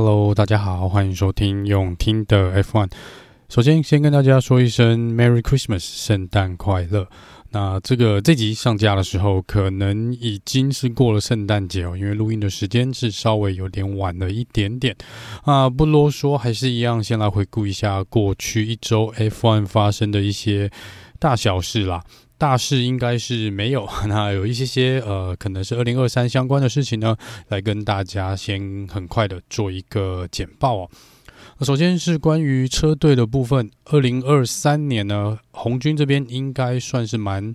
Hello，大家好，欢迎收听永听的 F One。首先，先跟大家说一声 Merry Christmas，圣诞快乐。那这个这集上架的时候，可能已经是过了圣诞节哦，因为录音的时间是稍微有点晚了一点点。啊，不啰嗦，还是一样，先来回顾一下过去一周 F1 发生的一些大小事啦。大事应该是没有，那有一些些呃，可能是二零二三相关的事情呢，来跟大家先很快的做一个简报哦。首先是关于车队的部分，二零二三年呢，红军这边应该算是蛮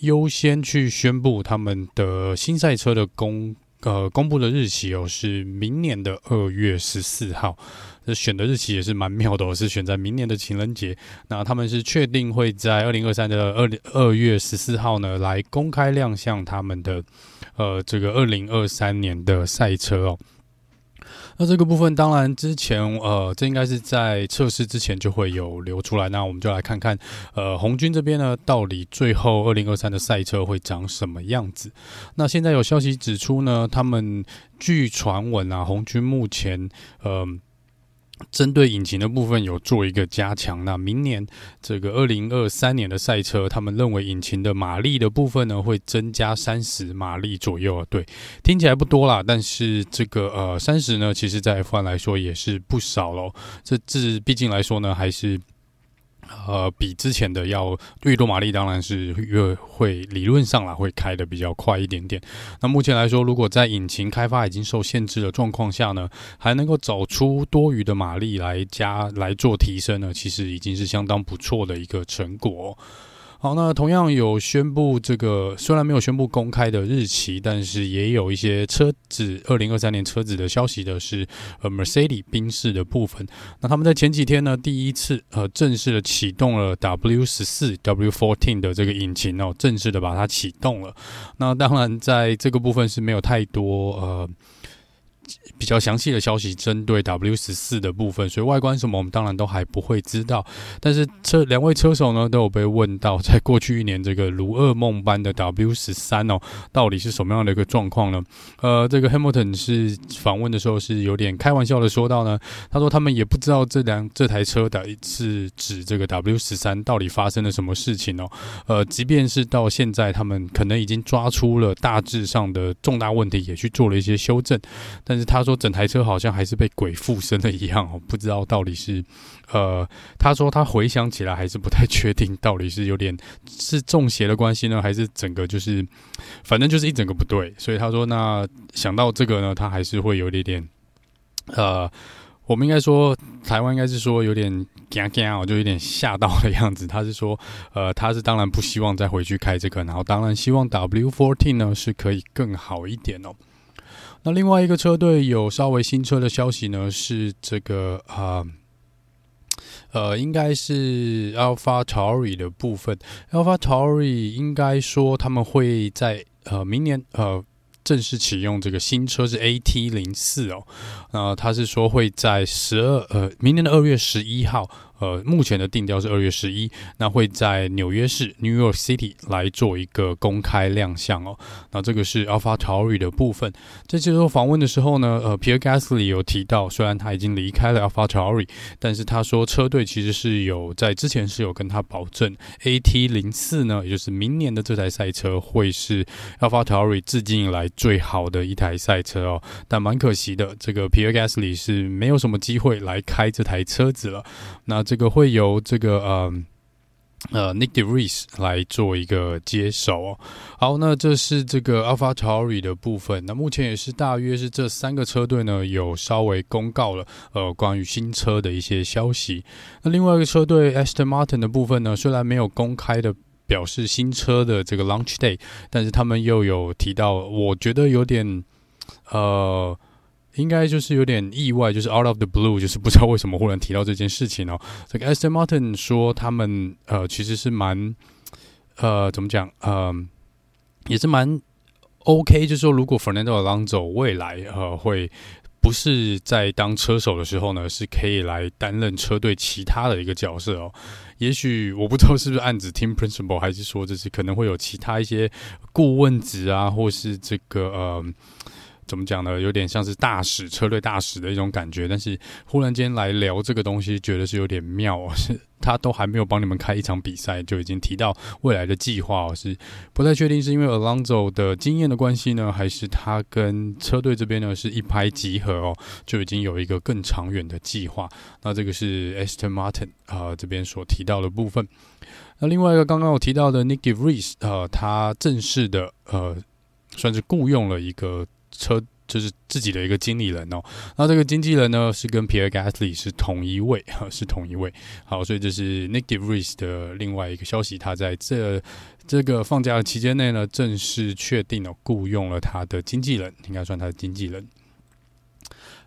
优先去宣布他们的新赛车的公呃公布的日期哦，是明年的二月十四号。这选的日期也是蛮妙的，是选在明年的情人节。那他们是确定会在二零二三的二二月十四号呢，来公开亮相他们的呃这个二零二三年的赛车哦。那这个部分当然之前呃，这应该是在测试之前就会有流出来。那我们就来看看呃，红军这边呢，到底最后二零二三的赛车会长什么样子？那现在有消息指出呢，他们据传闻啊，红军目前呃。针对引擎的部分有做一个加强，那明年这个二零二三年的赛车，他们认为引擎的马力的部分呢，会增加三十马力左右。对，听起来不多啦，但是这个呃三十呢，其实在 F1 来说也是不少喽。这这毕竟来说呢，还是。呃，比之前的要越多马力，当然是越会理论上来，会开的比较快一点点。那目前来说，如果在引擎开发已经受限制的状况下呢，还能够找出多余的马力来加来做提升呢，其实已经是相当不错的一个成果。好，那同样有宣布这个，虽然没有宣布公开的日期，但是也有一些车子二零二三年车子的消息的是，呃，Mercedes 宾士的部分。那他们在前几天呢，第一次呃正式的启动了 W 十四 W fourteen 的这个引擎哦，正式的把它启动了。那当然在这个部分是没有太多呃。比较详细的消息针对 W 十四的部分，所以外观什么我们当然都还不会知道。但是车两位车手呢都有被问到，在过去一年这个如噩梦般的 W 十三哦，到底是什么样的一个状况呢？呃，这个 Hamilton 是访问的时候是有点开玩笑的说到呢，他说他们也不知道这辆这台车的是指这个 W 十三到底发生了什么事情哦。呃，即便是到现在，他们可能已经抓出了大致上的重大问题，也去做了一些修正，但是他说。说整台车好像还是被鬼附身了一样哦，不知道到底是，呃，他说他回想起来还是不太确定，到底是有点是中邪的关系呢，还是整个就是，反正就是一整个不对。所以他说，那想到这个呢，他还是会有一点点，呃，我们应该说台湾应该是说有点惊惊哦，就有点吓到的样子。他是说，呃，他是当然不希望再回去开这个，然后当然希望 W14 呢是可以更好一点哦。那另外一个车队有稍微新车的消息呢，是这个啊，呃，应该是 AlphaTauri 的部分。AlphaTauri 应该说他们会在呃明年呃正式启用这个新车是 AT 零四哦，那他是说会在十二呃明年的二月十一号。呃，目前的定调是二月十一，那会在纽约市 （New York City） 来做一个公开亮相哦。那这个是 AlphaTauri 的部分。在接受访问的时候呢，呃，Pierre Gasly 有提到，虽然他已经离开了 AlphaTauri，但是他说车队其实是有在之前是有跟他保证，AT 零四呢，也就是明年的这台赛车会是 AlphaTauri 至今以来最好的一台赛车哦。但蛮可惜的，这个 Pierre Gasly 是没有什么机会来开这台车子了。那这个会由这个呃呃 Nick DeVries 来做一个接手哦。好，那这是这个 AlphaTauri 的部分。那目前也是大约是这三个车队呢有稍微公告了呃关于新车的一些消息。那另外一个车队 Aston Martin 的部分呢，虽然没有公开的表示新车的这个 Launch Day，但是他们又有提到，我觉得有点呃。应该就是有点意外，就是 out of the blue，就是不知道为什么忽然提到这件事情哦。这个 Aston Martin 说他们呃其实是蛮呃怎么讲呃也是蛮 OK，就是说如果 Fernando Alonso 未来呃会不是在当车手的时候呢，是可以来担任车队其他的一个角色哦。也许我不知道是不是案子 team principal，还是说这是可能会有其他一些顾问职啊，或是这个呃。怎么讲呢？有点像是大使车队大使的一种感觉。但是忽然间来聊这个东西，觉得是有点妙哦。是他都还没有帮你们开一场比赛，就已经提到未来的计划哦。是不太确定是因为 Alonso 的经验的关系呢，还是他跟车队这边呢是一拍即合哦，就已经有一个更长远的计划。那这个是 Aston Martin 啊、呃、这边所提到的部分。那另外一个刚刚我提到的 Nyck de Vries 呃，他正式的呃，算是雇佣了一个车，就是自己的一个经理人哦。那这个经纪人呢，是跟 Pierre Gasly 是同一位，是同一位。好，所以这是 Nick de Vries 的另外一个消息，他在这这个放假的期间内呢，正式确定了雇佣了他的经纪人，应该算他的经纪人。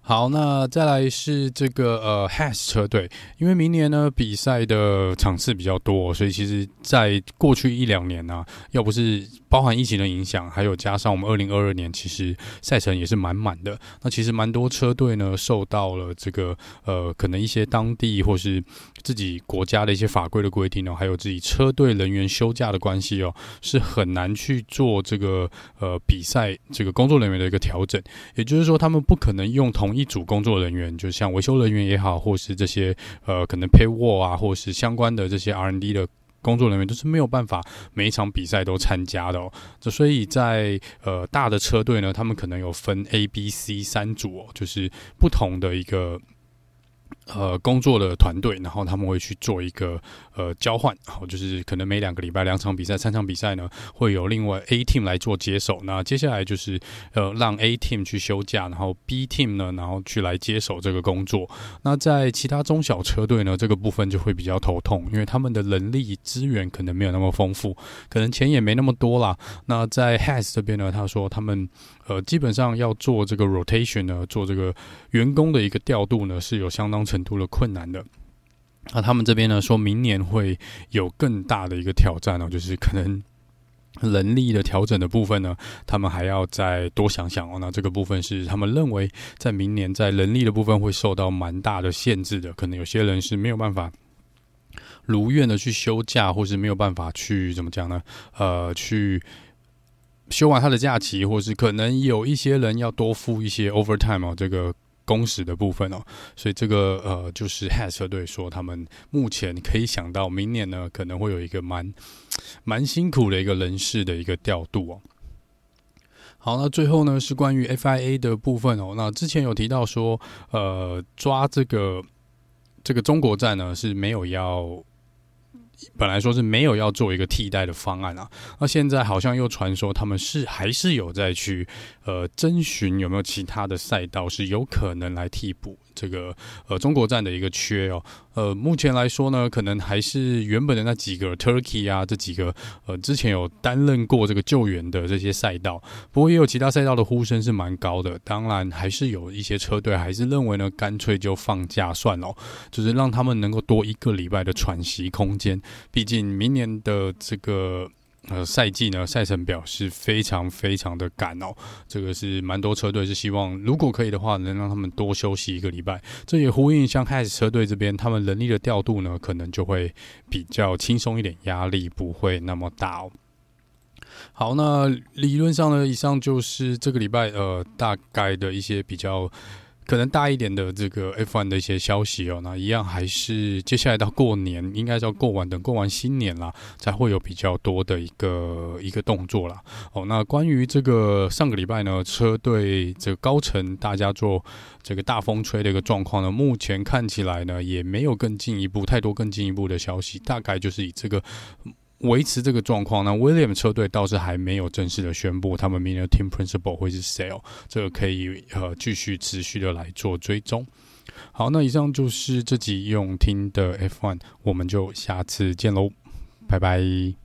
好，那再来是这个呃，Has 车队，因为明年呢比赛的场次比较多，所以其实在过去一两年呢、要不是包含疫情的影响，还有加上我们二零二二年，其实赛程也是满满的。那其实蛮多车队呢受到了这个呃，可能一些当地或是自己国家的一些法规的规定哦，还有自己车队人员休假的关系哦，是很难去做这个呃比赛这个工作人员的一个调整。也就是说，他们不可能用同一组工作人员，就像维修人员也好，或是这些呃可能 paywall 啊，或是相关的这些 R&D 的工作人员，都是没有办法每一场比赛都参加的哦。这所以在呃大的车队呢，他们可能有分 A、B、C 三组哦，就是不同的一个。呃，工作的团队，然后他们会去做一个呃交换，然后就是可能每两个礼拜两场比赛、三场比赛呢，会有另外 A team 来做接手。那接下来就是呃让 A team 去休假，然后 B team 呢，然后去来接手这个工作。那在其他中小车队呢，这个部分就会比较头痛，因为他们的人力资源可能没有那么丰富，可能钱也没那么多啦。那在 Has 这边呢，他说他们呃基本上要做这个 rotation 呢，做这个员工的一个调度呢，是有相当程度的困难的，那他们这边呢，说明年会有更大的一个挑战哦，就是可能人力的调整的部分呢，他们还要再多想想哦。那这个部分是他们认为在明年在人力的部分会受到蛮大的限制的，可能有些人是没有办法如愿的去休假，或是没有办法去怎么讲呢？呃，去休完他的假期，或是可能有一些人要多付一些 overtime 哦，这个。工时的部分哦，所以这个呃，就是 Haas 车队说，他们目前可以想到明年呢，可能会有一个蛮蛮辛苦的一个人事的一个调度哦。好，那最后呢是关于 FIA 的部分哦。那之前有提到说，呃，抓这个这个中国站呢是没有要。本来说是没有要做一个替代的方案啊，那现在好像又传说他们是还是有在去呃征询有没有其他的赛道是有可能来替补。这个呃中国站的一个缺哦，呃目前来说呢，可能还是原本的那几个 Turkey 啊，这几个呃之前有担任过这个救援的这些赛道，不过也有其他赛道的呼声是蛮高的。当然还是有一些车队还是认为呢，干脆就放假算了，就是让他们能够多一个礼拜的喘息空间。毕竟明年的这个。呃，赛季呢，赛程表是非常非常的赶哦。这个是蛮多车队是希望，如果可以的话，能让他们多休息一个礼拜。这也呼应像 Has 车队这边，他们人力的调度呢，可能就会比较轻松一点，压力不会那么大哦。好，那理论上呢，以上就是这个礼拜呃大概的一些比较。可能大一点的这个 F1 的一些消息哦，那一样还是接下来到过年，应该要过完，等过完新年啦，才会有比较多的一个一个动作啦。哦，那关于这个上个礼拜呢，车队这个高层大家做这个大风吹的一个状况呢，目前看起来呢也没有更进一步太多更进一步的消息，大概就是以这个。维持这个状况，那 William 车队倒是还没有正式的宣布他们明年的 Team Principal 会是谁哦，这个可以呃继续持续的来做追踪。好，那以上就是这集用听的 F1，我们就下次见喽，拜拜。